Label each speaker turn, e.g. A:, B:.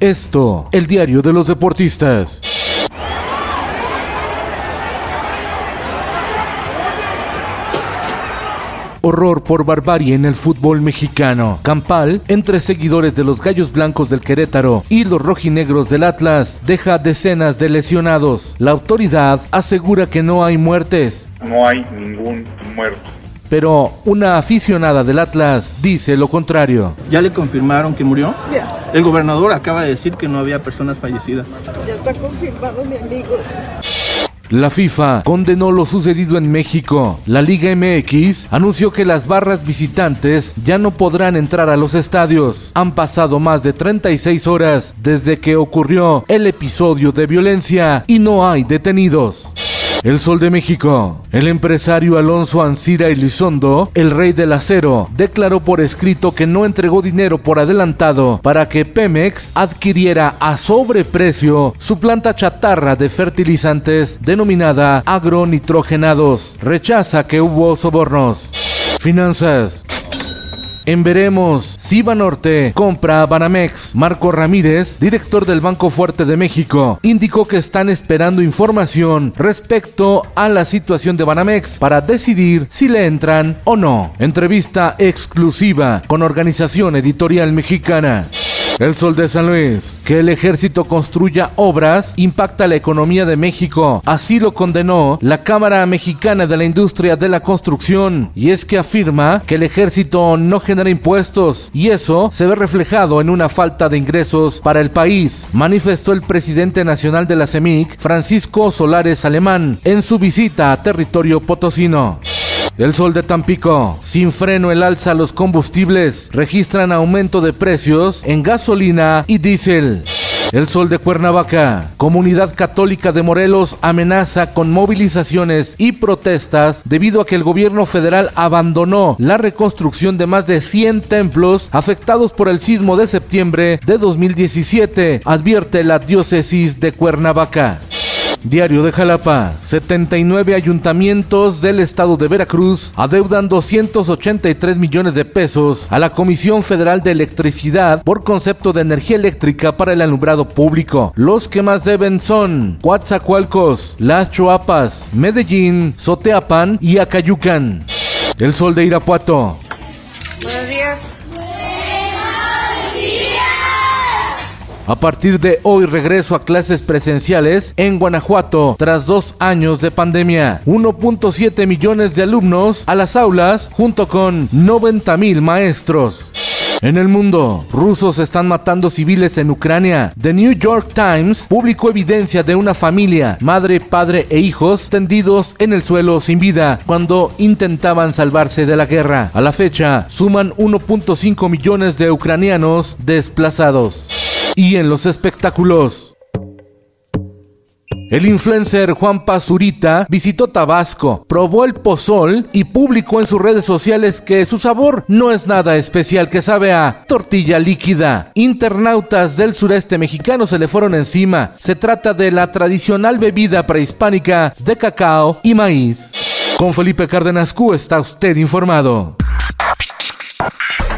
A: Esto, el diario de los deportistas. Horror por barbarie en el fútbol mexicano. Campal, entre seguidores de los Gallos Blancos del Querétaro y los rojinegros del Atlas, deja decenas de lesionados. La autoridad asegura que no hay muertes.
B: No hay ningún muerto.
A: Pero una aficionada del Atlas dice lo contrario.
C: ¿Ya le confirmaron que murió? El gobernador acaba de decir que no había personas fallecidas.
D: Ya está confirmado, mi amigo.
A: La FIFA condenó lo sucedido en México. La Liga MX anunció que las barras visitantes ya no podrán entrar a los estadios. Han pasado más de 36 horas desde que ocurrió el episodio de violencia y no hay detenidos. El Sol de México. El empresario Alonso Ancira Elizondo, el rey del acero, declaró por escrito que no entregó dinero por adelantado para que Pemex adquiriera a sobreprecio su planta chatarra de fertilizantes denominada agronitrogenados. Rechaza que hubo sobornos. Finanzas. En Veremos, Ciba Norte compra Banamex. Marco Ramírez, director del Banco Fuerte de México, indicó que están esperando información respecto a la situación de Banamex para decidir si le entran o no. Entrevista exclusiva con Organización Editorial Mexicana. El Sol de San Luis. Que el ejército construya obras impacta la economía de México. Así lo condenó la Cámara Mexicana de la Industria de la Construcción. Y es que afirma que el ejército no genera impuestos y eso se ve reflejado en una falta de ingresos para el país, manifestó el presidente nacional de la CEMIC, Francisco Solares Alemán, en su visita a territorio potosino. El sol de Tampico. Sin freno el alza los combustibles. Registran aumento de precios en gasolina y diésel. El Sol de Cuernavaca. Comunidad Católica de Morelos amenaza con movilizaciones y protestas debido a que el gobierno federal abandonó la reconstrucción de más de 100 templos afectados por el sismo de septiembre de 2017, advierte la diócesis de Cuernavaca. Diario de Jalapa. 79 ayuntamientos del estado de Veracruz adeudan 283 millones de pesos a la Comisión Federal de Electricidad por concepto de energía eléctrica para el alumbrado público. Los que más deben son Coatzacoalcos, Las Choapas, Medellín, Soteapan y Acayucan. El sol de Irapuato.
D: Buenos días.
A: A partir de hoy regreso a clases presenciales en Guanajuato tras dos años de pandemia. 1.7 millones de alumnos a las aulas junto con 90 mil maestros. En el mundo, rusos están matando civiles en Ucrania. The New York Times publicó evidencia de una familia, madre, padre e hijos, tendidos en el suelo sin vida cuando intentaban salvarse de la guerra. A la fecha, suman 1.5 millones de ucranianos desplazados. Y en los espectáculos. El influencer Juan Pazurita visitó Tabasco, probó el pozol y publicó en sus redes sociales que su sabor no es nada especial, que sabe a tortilla líquida. Internautas del sureste mexicano se le fueron encima. Se trata de la tradicional bebida prehispánica de cacao y maíz. Con Felipe Cárdenas Q está usted informado.